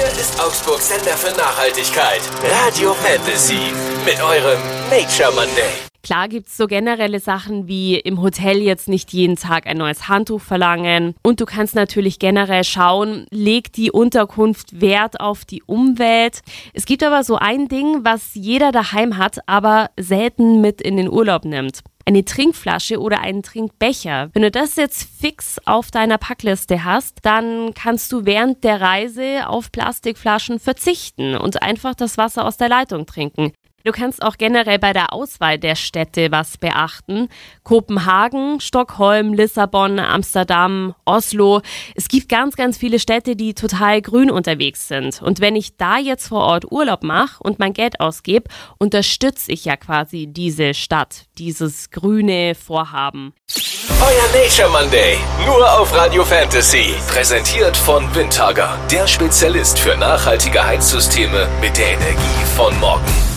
Hier ist Augsburg Sender für Nachhaltigkeit. Radio Fantasy. Mit eurem Nature Monday. Klar gibt's so generelle Sachen wie im Hotel jetzt nicht jeden Tag ein neues Handtuch verlangen. Und du kannst natürlich generell schauen, legt die Unterkunft Wert auf die Umwelt. Es gibt aber so ein Ding, was jeder daheim hat, aber selten mit in den Urlaub nimmt eine Trinkflasche oder einen Trinkbecher. Wenn du das jetzt fix auf deiner Packliste hast, dann kannst du während der Reise auf Plastikflaschen verzichten und einfach das Wasser aus der Leitung trinken. Du kannst auch generell bei der Auswahl der Städte was beachten. Kopenhagen, Stockholm, Lissabon, Amsterdam, Oslo. Es gibt ganz, ganz viele Städte, die total grün unterwegs sind. Und wenn ich da jetzt vor Ort Urlaub mache und mein Geld ausgebe, unterstütze ich ja quasi diese Stadt, dieses grüne Vorhaben. Euer Nature Monday, nur auf Radio Fantasy. Präsentiert von Windhager, der Spezialist für nachhaltige Heizsysteme mit der Energie von morgen.